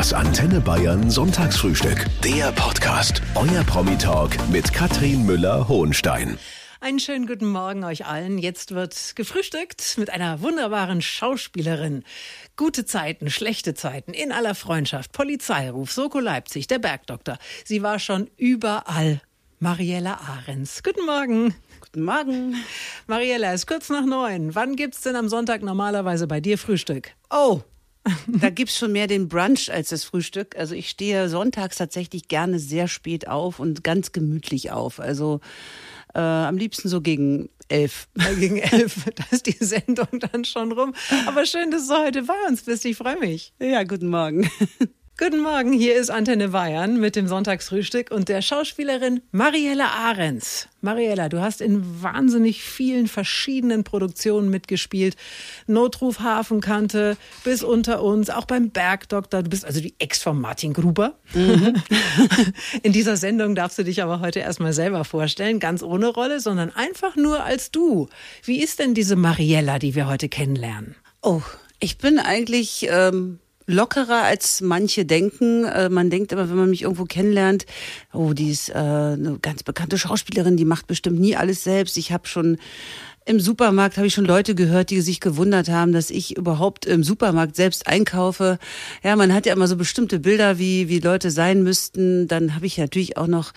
Das Antenne Bayern Sonntagsfrühstück. Der Podcast. Euer Promi-Talk mit Katrin Müller-Hohenstein. Einen schönen guten Morgen euch allen. Jetzt wird gefrühstückt mit einer wunderbaren Schauspielerin. Gute Zeiten, schlechte Zeiten, in aller Freundschaft, Polizeiruf, Soko Leipzig, der Bergdoktor. Sie war schon überall. Mariella Ahrens. Guten Morgen. Guten Morgen. Mariella, es ist kurz nach neun. Wann gibt's denn am Sonntag normalerweise bei dir Frühstück? Oh, da gibt's schon mehr den Brunch als das Frühstück. Also ich stehe sonntags tatsächlich gerne sehr spät auf und ganz gemütlich auf. Also äh, am liebsten so gegen elf. Gegen elf, da ist die Sendung dann schon rum. Aber schön, dass du heute bei uns bist. Ich freue mich. Ja, guten Morgen. Guten Morgen, hier ist Antenne Bayern mit dem Sonntagsfrühstück und der Schauspielerin Mariella Ahrens. Mariella, du hast in wahnsinnig vielen verschiedenen Produktionen mitgespielt. Notruf Hafenkante, bis unter uns, auch beim Bergdoktor. Du bist also die Ex von Martin Gruber. Mhm. In dieser Sendung darfst du dich aber heute erstmal selber vorstellen, ganz ohne Rolle, sondern einfach nur als du. Wie ist denn diese Mariella, die wir heute kennenlernen? Oh, ich bin eigentlich ähm, lockerer als manche denken. Äh, man denkt immer, wenn man mich irgendwo kennenlernt, oh, die ist äh, eine ganz bekannte Schauspielerin, die macht bestimmt nie alles selbst. Ich habe schon im Supermarkt habe ich schon Leute gehört, die sich gewundert haben, dass ich überhaupt im Supermarkt selbst einkaufe. Ja, man hat ja immer so bestimmte Bilder, wie, wie Leute sein müssten. Dann habe ich natürlich auch noch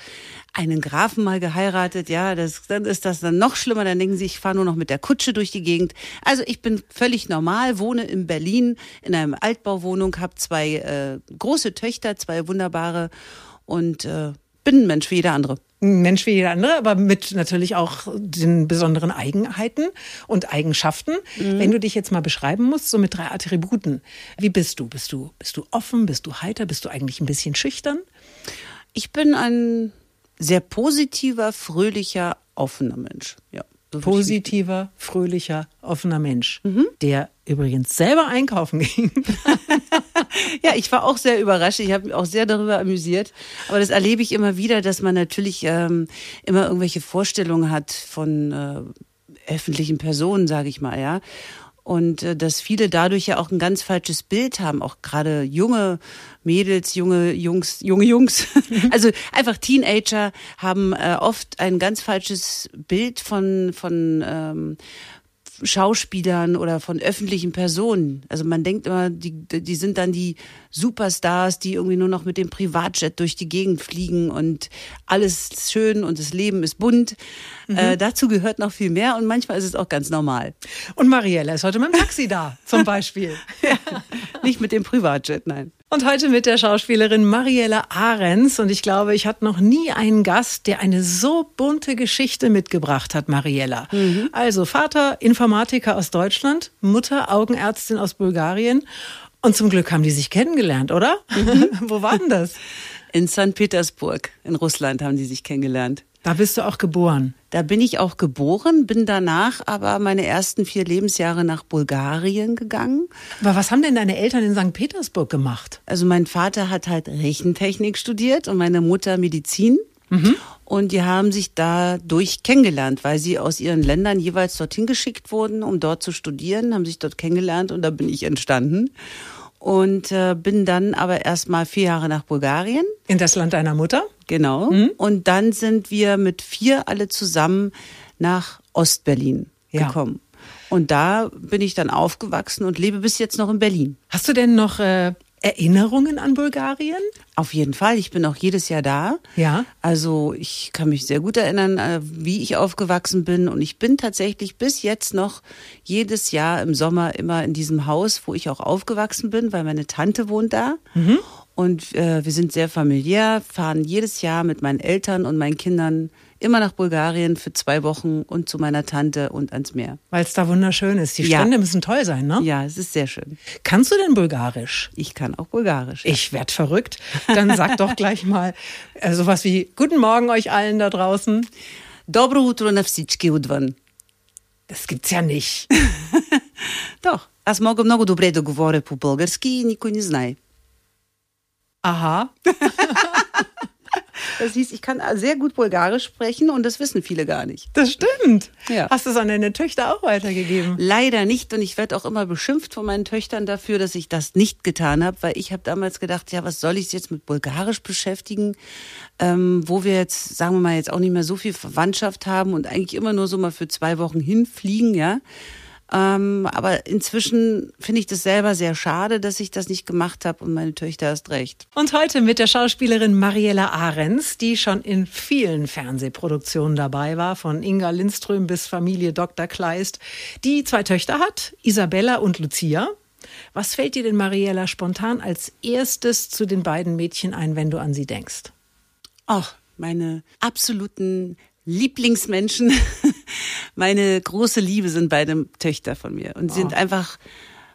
einen Grafen mal geheiratet. Ja, das, dann ist das dann noch schlimmer. Dann denken sie, ich fahre nur noch mit der Kutsche durch die Gegend. Also ich bin völlig normal, wohne in Berlin in einer Altbauwohnung, habe zwei äh, große Töchter, zwei wunderbare und äh, bin ein Mensch wie jeder andere. Mensch wie jeder andere, aber mit natürlich auch den besonderen Eigenheiten und Eigenschaften. Mhm. Wenn du dich jetzt mal beschreiben musst, so mit drei Attributen, wie bist du? Bist du, bist du offen? Bist du heiter? Bist du eigentlich ein bisschen schüchtern? Ich bin ein sehr positiver, fröhlicher, offener Mensch. Ja. Positiver, fröhlicher, offener Mensch, mhm. der übrigens selber einkaufen ging. ja, ich war auch sehr überrascht. Ich habe mich auch sehr darüber amüsiert. Aber das erlebe ich immer wieder, dass man natürlich ähm, immer irgendwelche Vorstellungen hat von äh, öffentlichen Personen, sage ich mal, ja. Und äh, dass viele dadurch ja auch ein ganz falsches Bild haben, auch gerade junge Mädels, junge Jungs, junge Jungs, also einfach Teenager haben äh, oft ein ganz falsches Bild von von ähm, Schauspielern oder von öffentlichen Personen. Also man denkt immer, die, die sind dann die Superstars, die irgendwie nur noch mit dem Privatjet durch die Gegend fliegen und alles schön und das Leben ist bunt. Mhm. Äh, dazu gehört noch viel mehr und manchmal ist es auch ganz normal. Und Mariella ist heute mit dem Taxi da, zum Beispiel. ja, nicht mit dem Privatjet, nein. Und heute mit der Schauspielerin Mariella Ahrens. Und ich glaube, ich hatte noch nie einen Gast, der eine so bunte Geschichte mitgebracht hat, Mariella. Mhm. Also Vater Informatiker aus Deutschland, Mutter Augenärztin aus Bulgarien. Und zum Glück haben die sich kennengelernt, oder? Mhm. Wo war denn das? In St. Petersburg, in Russland, haben die sich kennengelernt. Da bist du auch geboren. Da bin ich auch geboren, bin danach aber meine ersten vier Lebensjahre nach Bulgarien gegangen. Aber was haben denn deine Eltern in St. Petersburg gemacht? Also mein Vater hat halt Rechentechnik studiert und meine Mutter Medizin. Mhm. Und die haben sich dadurch kennengelernt, weil sie aus ihren Ländern jeweils dorthin geschickt wurden, um dort zu studieren, haben sich dort kennengelernt und da bin ich entstanden und äh, bin dann aber erst mal vier Jahre nach Bulgarien. In das Land deiner Mutter? Genau. Mhm. Und dann sind wir mit vier alle zusammen nach Ostberlin ja. gekommen. Und da bin ich dann aufgewachsen und lebe bis jetzt noch in Berlin. Hast du denn noch äh, Erinnerungen an Bulgarien? Auf jeden Fall. Ich bin auch jedes Jahr da. Ja. Also ich kann mich sehr gut erinnern, äh, wie ich aufgewachsen bin. Und ich bin tatsächlich bis jetzt noch jedes Jahr im Sommer immer in diesem Haus, wo ich auch aufgewachsen bin, weil meine Tante wohnt da. Mhm. Und äh, wir sind sehr familiär, fahren jedes Jahr mit meinen Eltern und meinen Kindern immer nach Bulgarien für zwei Wochen und zu meiner Tante und ans Meer. Weil es da wunderschön ist. Die Strände ja. müssen toll sein, ne? Ja, es ist sehr schön. Kannst du denn Bulgarisch? Ich kann auch Bulgarisch. Ja. Ich werd verrückt. Dann sag doch gleich mal äh, sowas wie Guten Morgen euch allen da draußen. Добро утро на всички отвън. Das gibt's ja nicht. Doch. Аз мога много добре да говоря по български и никой не знае. Aha. Das hieß, ich kann sehr gut Bulgarisch sprechen und das wissen viele gar nicht. Das stimmt. Ja. Hast du es an deine Töchter auch weitergegeben? Leider nicht und ich werde auch immer beschimpft von meinen Töchtern dafür, dass ich das nicht getan habe, weil ich habe damals gedacht, ja, was soll ich jetzt mit Bulgarisch beschäftigen, ähm, wo wir jetzt, sagen wir mal, jetzt auch nicht mehr so viel Verwandtschaft haben und eigentlich immer nur so mal für zwei Wochen hinfliegen, ja. Ähm, aber inzwischen finde ich das selber sehr schade, dass ich das nicht gemacht habe und meine Töchter erst recht. Und heute mit der Schauspielerin Mariella Ahrens, die schon in vielen Fernsehproduktionen dabei war, von Inga Lindström bis Familie Dr. Kleist, die zwei Töchter hat, Isabella und Lucia. Was fällt dir denn, Mariella, spontan als erstes zu den beiden Mädchen ein, wenn du an sie denkst? Ach, meine absoluten Lieblingsmenschen. Meine große Liebe sind beide Töchter von mir und sind einfach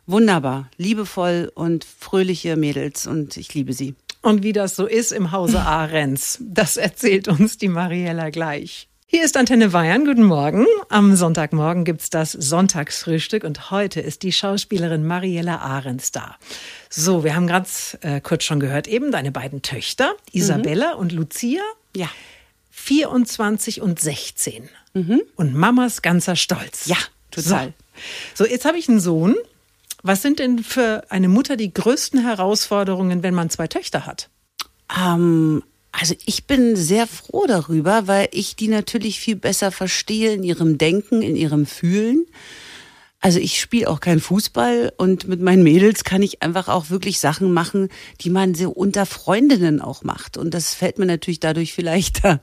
wunderbar, liebevoll und fröhliche Mädels und ich liebe sie. Und wie das so ist im Hause Ahrens, das erzählt uns die Mariella gleich. Hier ist Antenne Bayern. Guten Morgen. Am Sonntagmorgen gibt's das Sonntagsfrühstück und heute ist die Schauspielerin Mariella Ahrens da. So, wir haben gerade äh, kurz schon gehört, eben deine beiden Töchter, Isabella und Lucia. Ja. 24 und 16. Und Mamas ganzer Stolz. Ja, total. So, so jetzt habe ich einen Sohn. Was sind denn für eine Mutter die größten Herausforderungen, wenn man zwei Töchter hat? Ähm, also ich bin sehr froh darüber, weil ich die natürlich viel besser verstehe in ihrem Denken, in ihrem Fühlen. Also ich spiele auch kein Fußball und mit meinen Mädels kann ich einfach auch wirklich Sachen machen, die man so unter Freundinnen auch macht. Und das fällt mir natürlich dadurch viel leichter.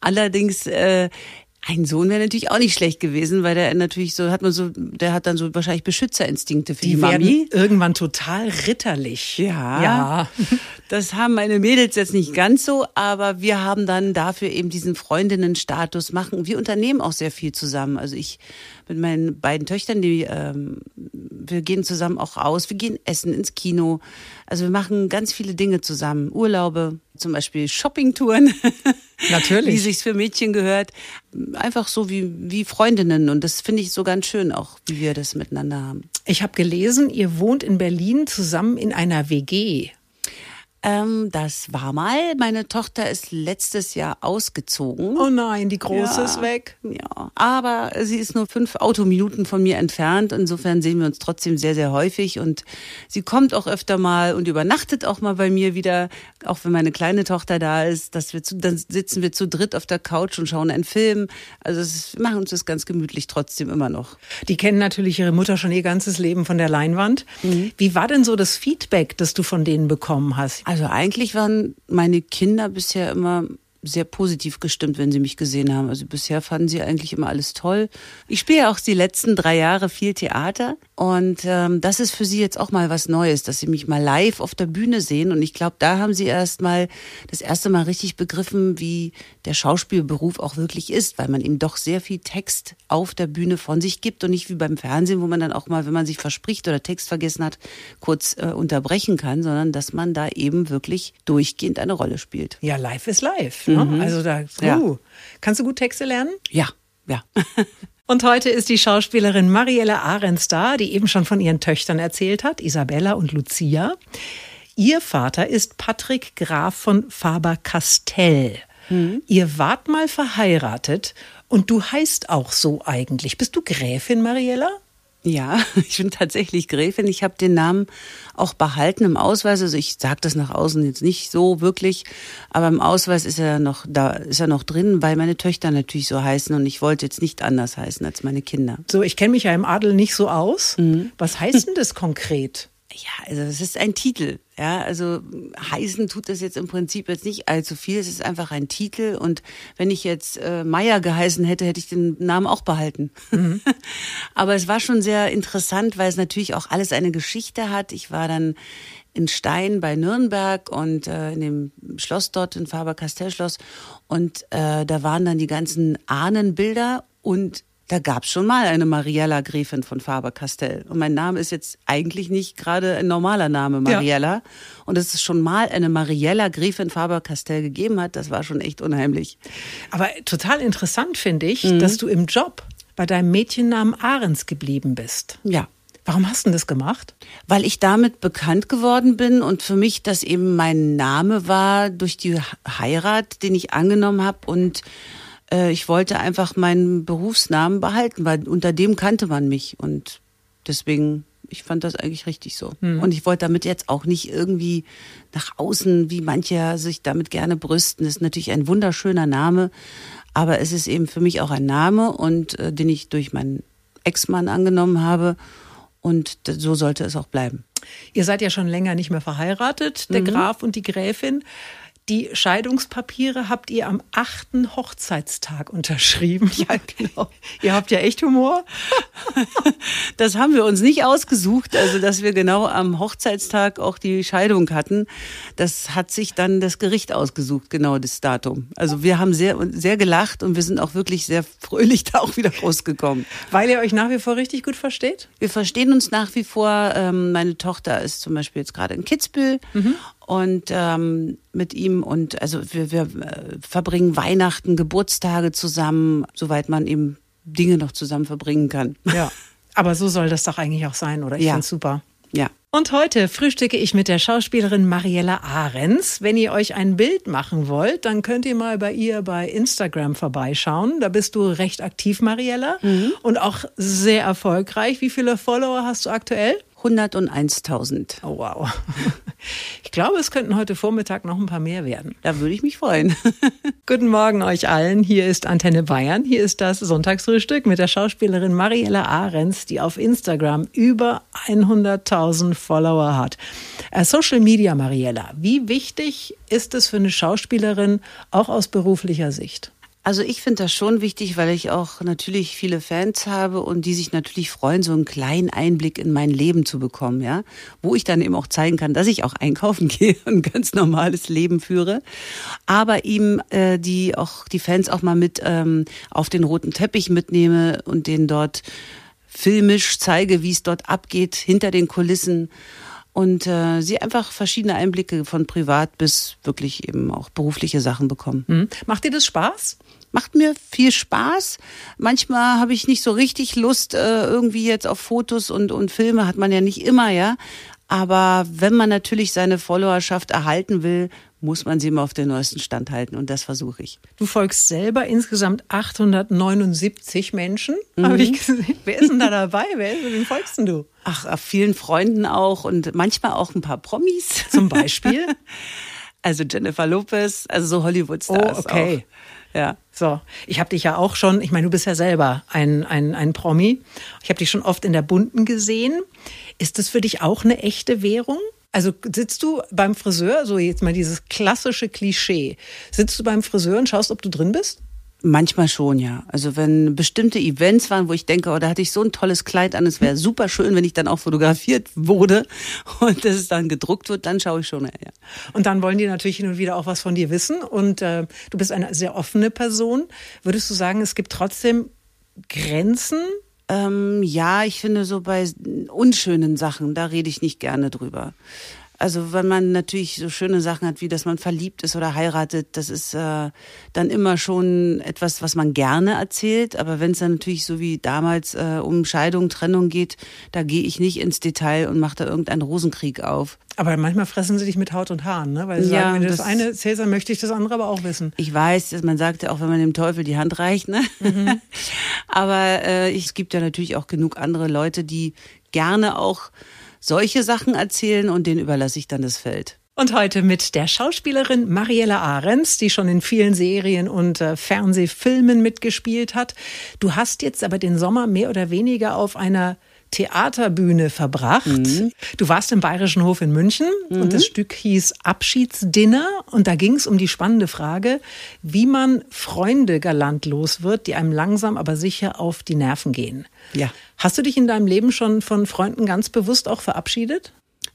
Allerdings äh, ein Sohn wäre natürlich auch nicht schlecht gewesen, weil der natürlich so hat man so, der hat dann so wahrscheinlich Beschützerinstinkte für die, Die Mami. irgendwann total ritterlich. Ja. Ja. Das haben meine Mädels jetzt nicht ganz so, aber wir haben dann dafür eben diesen Freundinnenstatus machen. Wir unternehmen auch sehr viel zusammen. Also ich mit meinen beiden Töchtern, die ähm, wir gehen zusammen auch aus, wir gehen essen ins Kino. Also wir machen ganz viele Dinge zusammen. Urlaube, zum Beispiel Shoppingtouren. Natürlich. wie sich's für Mädchen gehört. Einfach so wie, wie Freundinnen. Und das finde ich so ganz schön auch, wie wir das miteinander haben. Ich habe gelesen, ihr wohnt in Berlin zusammen in einer WG. Ähm, das war mal. Meine Tochter ist letztes Jahr ausgezogen. Oh nein, die Große Ja. ist weg. Ja, aber sie ist nur fünf Autominuten von mir entfernt. Insofern sehen wir uns trotzdem sehr, sehr häufig. Und sie kommt auch öfter mal und übernachtet auch mal bei mir wieder, auch wenn meine kleine Tochter da ist. Dass wir zu, dann sitzen wir zu dritt auf der Couch und schauen einen Film. Also es wir machen uns das ganz gemütlich trotzdem immer noch. Die kennen natürlich ihre Mutter schon ihr ganzes Leben von der Leinwand. Wie war denn so das Feedback, das du von denen bekommen hast? Also eigentlich waren meine Kinder bisher immer sehr positiv gestimmt, wenn sie mich gesehen haben. Also bisher fanden sie eigentlich immer alles toll. Ich spiele ja auch die letzten drei Jahre viel Theater und ähm, das ist für sie jetzt auch mal was Neues, dass sie mich mal live auf der Bühne sehen und ich glaube, da haben sie erst mal das erste Mal richtig begriffen, wie der Schauspielberuf auch wirklich ist, weil man eben doch sehr viel Text auf der Bühne von sich gibt und nicht wie beim Fernsehen, wo man dann auch mal, wenn man sich verspricht oder Text vergessen hat, kurz äh, unterbrechen kann, sondern dass man da eben wirklich durchgehend eine Rolle spielt. Ja, live ist live. Ne? Also da, uh. Ja. Kannst du gut Texte lernen? Ja, ja. Und heute ist die Schauspielerin Marielle Ahrens da, die eben schon von ihren Töchtern erzählt hat, Isabella und Lucia. Ihr Vater ist Patrick Graf von Faber-Castell. Ihr wart mal verheiratet und du heißt auch so eigentlich. Bist du Gräfin, Mariella? Ja, ich bin tatsächlich Gräfin. Ich habe den Namen auch behalten im Ausweis. Also ich sage das nach außen jetzt nicht so wirklich, aber im Ausweis ist er noch da, ist er noch drin, weil meine Töchter natürlich so heißen und ich wollte jetzt nicht anders heißen als meine Kinder. So, ich kenne mich ja im Adel nicht so aus. Was heißt denn das konkret? Ja, also es ist ein Titel. Ja, also heißen tut das jetzt im Prinzip jetzt nicht allzu viel. Es ist einfach ein Titel. Und wenn ich jetzt äh, Meier geheißen hätte, hätte ich den Namen auch behalten. Aber es war schon sehr interessant, weil es natürlich auch alles eine Geschichte hat. Ich war dann in Stein bei Nürnberg und äh, in dem Schloss dort, in Faber-Castell-Schloss. Und äh, da waren dann die ganzen Ahnenbilder und da gab's schon mal eine Mariella Gräfin von Faber-Castell. Und mein Name ist jetzt eigentlich nicht gerade ein normaler Name, Mariella. Und dass es schon mal eine Mariella Gräfin Faber-Castell gegeben hat, das war schon echt unheimlich. Aber total interessant finde ich, dass du im Job bei deinem Mädchennamen Ahrens geblieben bist. Ja. Warum hast du das gemacht? Weil ich damit bekannt geworden bin und für mich das eben mein Name war durch die Heirat, den ich angenommen habe und äh, ich wollte einfach meinen Berufsnamen behalten, weil unter dem kannte man mich und deswegen ich fand das eigentlich richtig so. Mhm. Und ich wollte damit jetzt auch nicht irgendwie nach außen, wie manche sich damit gerne brüsten. Das ist natürlich ein wunderschöner Name, aber es ist eben für mich auch ein Name und äh, den ich durch meinen Ex-Mann angenommen habe. Und so sollte es auch bleiben. Ihr seid ja schon länger nicht mehr verheiratet, der mhm. Graf und die Gräfin. Die Scheidungspapiere habt ihr am achten Hochzeitstag unterschrieben. Ja, genau. ihr habt ja echt Humor. Das haben wir uns nicht ausgesucht, also dass wir genau am Hochzeitstag auch die Scheidung hatten. Das hat sich dann das Gericht ausgesucht, genau das Datum. Also wir haben sehr, sehr gelacht und wir sind auch wirklich sehr fröhlich da auch wieder rausgekommen. Weil ihr euch nach wie vor richtig gut versteht? Wir verstehen uns nach wie vor. Ähm, meine Tochter ist zum Beispiel jetzt gerade in Kitzbühel mhm und ähm, mit ihm und also wir, wir äh, verbringen Weihnachten, Geburtstage zusammen, soweit man eben Dinge noch zusammen verbringen kann. Ja, aber so soll das doch eigentlich auch sein, oder? Ich ja. finde super. Ja. Und heute frühstücke ich mit der Schauspielerin Mariella Ahrens. Wenn ihr euch ein Bild machen wollt, dann könnt ihr mal bei ihr bei Instagram vorbeischauen. Da bist du recht aktiv, Mariella, mhm. und auch sehr erfolgreich. Wie viele Follower hast du aktuell? 101.000. Oh, wow. Ich glaube, es könnten heute Vormittag noch ein paar mehr werden. Da würde ich mich freuen. Guten Morgen euch allen. Hier ist Antenne Bayern. Hier ist das Sonntagsfrühstück mit der Schauspielerin Mariella Ahrens, die auf Instagram über 100.000 Follower hat. Äh, Social Media, Mariella. Wie wichtig ist es für eine Schauspielerin, auch aus beruflicher Sicht? Also ich finde das schon wichtig, weil ich auch natürlich viele Fans habe und die sich natürlich freuen, so einen kleinen Einblick in mein Leben zu bekommen, ja, wo ich dann eben auch zeigen kann, dass ich auch einkaufen gehe und ein ganz normales Leben führe, aber ihm äh, die auch die Fans auch mal mit ähm, auf den roten Teppich mitnehme und den dort filmisch zeige, wie es dort abgeht hinter den Kulissen und äh, sie einfach verschiedene Einblicke von privat bis wirklich eben auch berufliche Sachen bekommen. Mhm. Macht dir das Spaß? Macht mir viel Spaß. Manchmal habe ich nicht so richtig Lust äh, irgendwie jetzt auf Fotos und, und Filme, hat man ja nicht immer, ja. Aber wenn man natürlich seine Followerschaft erhalten will, muss man sie immer auf den neuesten Stand halten und das versuche ich. Du folgst selber insgesamt 879 Menschen, mhm. habe ich gesehen. Wer ist denn da dabei? Wer ist, wem folgst denn du? Ach, vielen Freunden auch und manchmal auch ein paar Promis. Zum Beispiel? also Jennifer Lopez, also so Hollywood-Stars. Oh, okay. Auch. Ja. So, ich habe dich ja auch schon, ich meine, du bist ja selber ein, ein, ein Promi. Ich habe dich schon oft in der Bunten gesehen. Ist das für dich auch eine echte Währung? Also sitzt du beim Friseur, so jetzt mal dieses klassische Klischee, sitzt du beim Friseur und schaust, ob du drin bist? Manchmal schon, ja. Also wenn bestimmte Events waren, wo ich denke, oh, da hatte ich so ein tolles Kleid an, es wäre super schön, wenn ich dann auch fotografiert wurde und dass es dann gedruckt wird, dann schaue ich schon, ja. Und dann wollen die natürlich hin und wieder auch was von dir wissen und äh, du bist eine sehr offene Person. Würdest du sagen, es gibt trotzdem Grenzen ähm, ja, ich finde so bei unschönen Sachen, da rede ich nicht gerne drüber. Also wenn man natürlich so schöne Sachen hat, wie dass man verliebt ist oder heiratet, das ist äh, dann immer schon etwas, was man gerne erzählt. Aber wenn es dann natürlich so wie damals äh, um Scheidung, Trennung geht, da gehe ich nicht ins Detail und mache da irgendeinen Rosenkrieg auf. Aber manchmal fressen sie dich mit Haut und Haaren, ne? Weil sie ja, sagen, wenn du das, das eine erzählst, dann möchte ich das andere aber auch wissen. Ich weiß, dass man sagt ja auch, wenn man dem Teufel die Hand reicht, ne? Mhm. aber äh, es gibt ja natürlich auch genug andere Leute, die gerne auch solche Sachen erzählen und denen überlasse ich dann das Feld. Und heute mit der Schauspielerin Mariella Ahrens, die schon in vielen Serien und äh, Fernsehfilmen mitgespielt hat. Du hast jetzt aber den Sommer mehr oder weniger auf einer Theaterbühne verbracht. Mhm. Du warst im Bayerischen Hof in München mhm. und das Stück hieß Abschiedsdinner und da ging es um die spannende Frage, wie man Freunde galant los wird, die einem langsam aber sicher auf die Nerven gehen. Ja. Hast du dich in deinem Leben schon von Freunden ganz bewusst auch verabschiedet?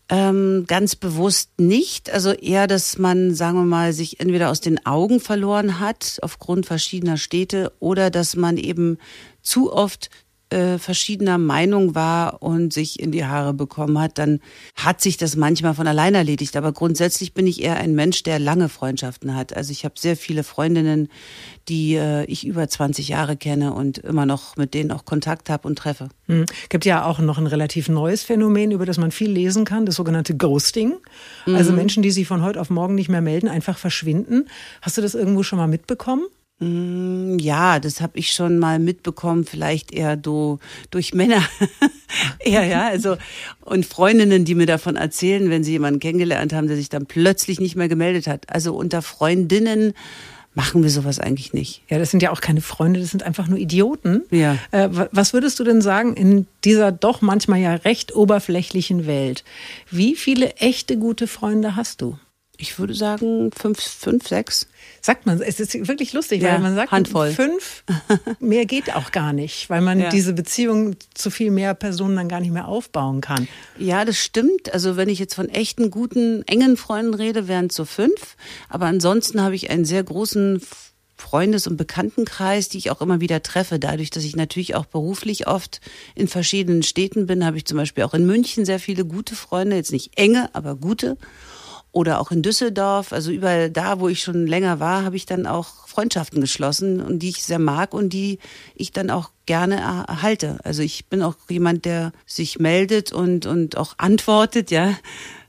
Ähm, ganz bewusst nicht. Also eher, dass man, sagen wir mal, sich entweder aus den Augen verloren hat aufgrund verschiedener Städte oder dass man eben zu oft äh, verschiedener Meinung war und sich in die Haare bekommen hat, dann hat sich das manchmal von allein erledigt. Aber grundsätzlich bin ich eher ein Mensch, der lange Freundschaften hat. Also ich habe sehr viele Freundinnen, die äh, ich über 20 Jahre kenne und immer noch mit denen auch Kontakt habe und treffe. Mhm. Gibt ja auch noch ein relativ neues Phänomen, über das man viel lesen kann, das sogenannte Ghosting. Also Menschen, die sich von heute auf morgen nicht mehr melden, einfach verschwinden. Hast du das irgendwo schon mal mitbekommen? Mm, Ja, das habe ich schon mal mitbekommen, vielleicht eher do, durch Männer. eher, ja, also und Freundinnen, die mir davon erzählen, wenn sie jemanden kennengelernt haben, der sich dann plötzlich nicht mehr gemeldet hat. Also unter Freundinnen machen wir sowas eigentlich nicht. Ja, das sind ja auch keine Freunde, das sind einfach nur Idioten. Ja. Äh, wa- was würdest du denn sagen in dieser doch manchmal ja recht oberflächlichen Welt? Wie viele echte gute Freunde hast du? Ich würde sagen fünf, fünf, sechs. Sagt man, es ist wirklich lustig, Ja, weil man sagt, Handvoll. fünf, mehr geht auch gar nicht, weil man Ja. diese Beziehung zu viel mehr Personen dann gar nicht mehr aufbauen kann. Ja, das stimmt. Also wenn ich jetzt von echten, guten, engen Freunden rede, wären es so fünf. Aber ansonsten habe ich einen sehr großen Freundes- und Bekanntenkreis, die ich auch immer wieder treffe. Dadurch, dass ich natürlich auch beruflich oft in verschiedenen Städten bin, habe ich zum Beispiel auch in München sehr viele gute Freunde. Jetzt nicht enge, aber gute. Oder auch in Düsseldorf, also überall da, wo ich schon länger war, habe ich dann auch Freundschaften geschlossen und die ich sehr mag und die ich dann auch gerne er- erhalte. Also ich bin auch jemand, der sich meldet und, und auch antwortet, ja.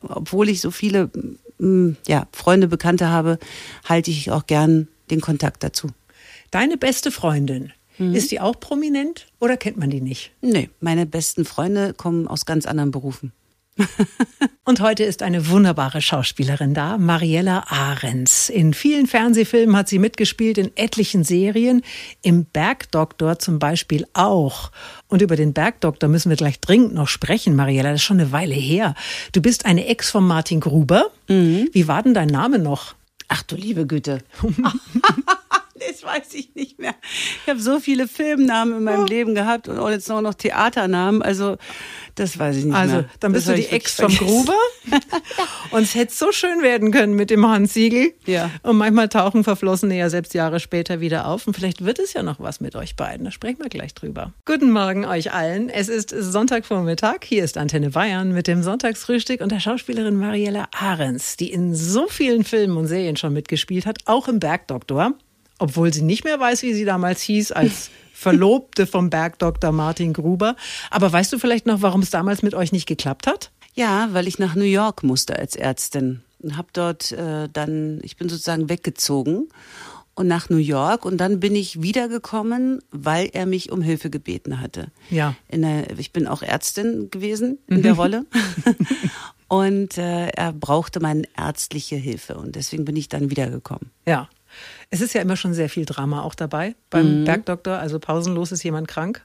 Obwohl ich so viele mm, ja, Freunde, Bekannte habe, halte ich auch gern den Kontakt dazu. Deine beste Freundin, ist die auch prominent oder kennt man die nicht? Nee, meine besten Freunde kommen aus ganz anderen Berufen. Und heute ist eine wunderbare Schauspielerin da, Mariella Ahrens. In vielen Fernsehfilmen hat sie mitgespielt, in etlichen Serien, im Bergdoktor zum Beispiel auch. Und über den Bergdoktor müssen wir gleich dringend noch sprechen, Mariella, das ist schon eine Weile her. Du bist eine Ex von Martin Gruber. Wie war denn dein Name noch? Ach du liebe Güte. das weiß ich nicht mehr. Ich habe so viele Filmnamen in meinem Leben gehabt und auch jetzt auch noch Theaternamen. Also das weiß ich nicht Also, mehr. dann bist Das du die Ex vom. Gruber. Und es hätte so schön werden können mit dem Hans Siegel. Ja. Und manchmal tauchen Verflossene ja selbst Jahre später wieder auf. Und vielleicht wird es ja noch was mit euch beiden. Da sprechen wir gleich drüber. Guten Morgen euch allen. Es ist Sonntagvormittag. Hier ist Antenne Bayern mit dem Sonntagsfrühstück und der Schauspielerin Mariella Ahrens, die in so vielen Filmen und Serien schon mitgespielt hat, auch im Bergdoktor. Obwohl sie nicht mehr weiß, wie sie damals hieß, als Verlobte vom Bergdoktor Martin Gruber. Aber weißt du vielleicht noch, warum es damals mit euch nicht geklappt hat? Ja, weil ich nach New York musste als Ärztin und habe dort äh, dann, ich bin sozusagen weggezogen und nach New York und dann bin ich wiedergekommen, weil er mich um Hilfe gebeten hatte. Ja. Der, ich bin auch Ärztin gewesen in der Rolle und äh, er brauchte meine ärztliche Hilfe und deswegen bin ich dann wiedergekommen. Ja. Es ist ja immer schon sehr viel Drama auch dabei beim Bergdoktor. Also pausenlos ist jemand krank.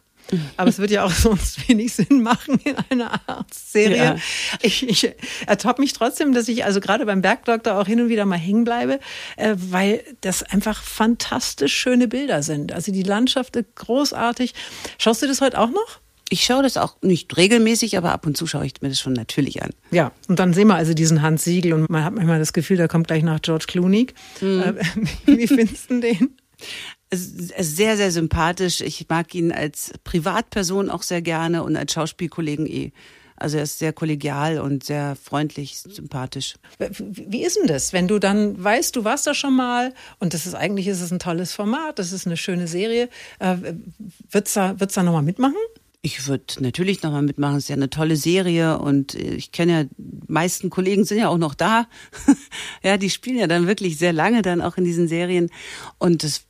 Aber es wird ja auch sonst wenig Sinn machen in einer Arztserie. Ja. Ich, ich ertappe mich trotzdem, dass ich also gerade beim Bergdoktor auch hin und wieder mal hängen bleibe, äh, weil das einfach fantastisch schöne Bilder sind. Also die Landschaft ist großartig. Schaust du das heute auch noch? Ich schaue das auch nicht regelmäßig, aber ab und zu schaue ich mir das schon natürlich an. Ja, und dann sehen wir also diesen Hans Siegel und man hat manchmal das Gefühl, der kommt gleich nach George Clooney. Äh, wie findest du den? Sehr, sehr sympathisch. Ich mag ihn als Privatperson auch sehr gerne und als Schauspielkollegen eh. Also er ist sehr kollegial und sehr freundlich, sympathisch. Wie ist denn das, wenn du dann weißt, du warst da schon mal und das ist eigentlich ist es ein tolles Format, das ist eine schöne Serie. Äh, wird's da, wird's da nochmal mitmachen? Ich würde natürlich nochmal mitmachen. Es ist ja eine tolle Serie und äh, ich kenne ja, die meisten Kollegen sind ja auch noch da. ja, die spielen ja dann wirklich sehr lange dann auch in diesen Serien. Und das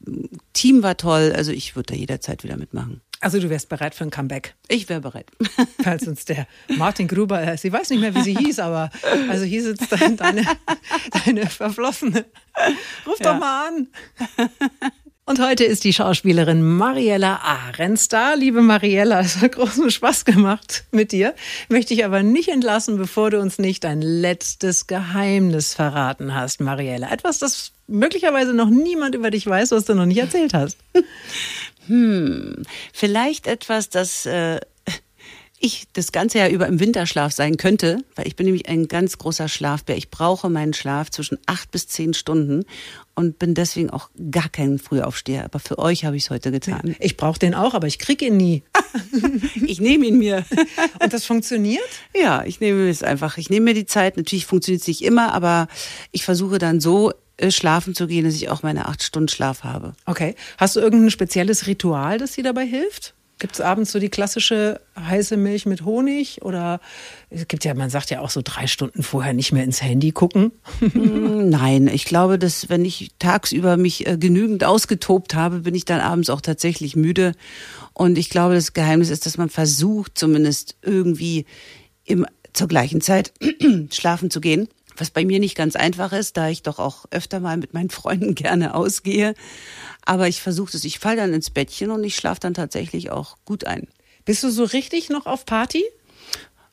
Team war toll. Also ich würde da jederzeit wieder mitmachen. Also du wärst bereit für ein Comeback. Ich wäre bereit. Falls uns der Martin Gruber, äh, sie weiß nicht mehr, wie sie hieß, aber also hieß jetzt dann deine, deine Verflossene. Ruf Ja. doch mal an. Und heute ist die Schauspielerin Mariella Ahrens da. Liebe Mariella, es hat großen Spaß gemacht mit dir. Möchte ich aber nicht entlassen, bevor du uns nicht dein letztes Geheimnis verraten hast, Mariella. Etwas, das möglicherweise noch niemand über dich weiß, was du noch nicht erzählt hast. Vielleicht etwas, das äh, ich das ganze Jahr über im Winterschlaf sein könnte, weil ich bin nämlich ein ganz großer Schlafbär. Ich brauche meinen Schlaf zwischen acht bis zehn Stunden und bin deswegen auch gar kein Frühaufsteher. Aber für euch habe ich es heute getan. Ich brauche den auch, aber ich krieg ihn nie. ich nehme ihn mir. Und das funktioniert? Ja, ich nehme es einfach. Ich nehme mir die Zeit. Natürlich funktioniert es nicht immer, aber ich versuche dann so äh, schlafen zu gehen, dass ich auch meine acht Stunden Schlaf habe. Okay. Hast du irgendein spezielles Ritual, das dir dabei hilft? Gibt es abends so die klassische heiße Milch mit Honig? Oder es gibt ja, man sagt ja auch so drei Stunden vorher nicht mehr ins Handy gucken. Mm, nein, ich glaube, dass wenn ich tagsüber mich äh, genügend ausgetobt habe, bin ich dann abends auch tatsächlich müde. Und ich glaube, das Geheimnis ist, dass man versucht, zumindest irgendwie im, zur gleichen Zeit schlafen zu gehen. Was bei mir nicht ganz einfach ist, da ich doch auch öfter mal mit meinen Freunden gerne ausgehe. Aber ich versuche es. Ich falle dann ins Bettchen und ich schlafe dann tatsächlich auch gut ein. Bist du so richtig noch auf Party?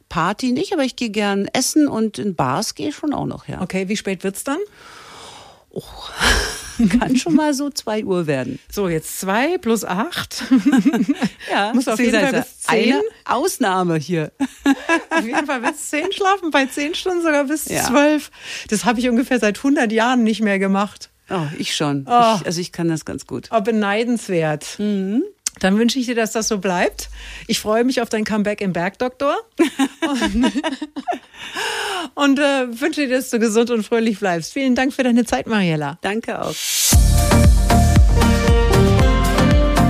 Party nicht, aber ich gehe gern essen und in Bars gehe schon auch noch, ja. Okay, wie spät wird's dann? Oh, kann schon mal so zwei Uhr werden. So, jetzt zwei plus acht. ja, muss auf jeden Fall bis zehn. Eine Ausnahme hier. auf jeden Fall bis zehn schlafen, bei zehn Stunden sogar bis zwölf. Ja. Das habe ich ungefähr seit 100 Jahren nicht mehr gemacht. Oh, ich schon. Oh. Ich, also ich kann das ganz gut. Oh, beneidenswert. Mhm. Dann wünsche ich dir, dass das so bleibt. Ich freue mich auf dein Comeback im Bergdoktor. und, und äh, wünsche dir, dass du gesund und fröhlich bleibst. Vielen Dank für deine Zeit, Mariella. Danke auch.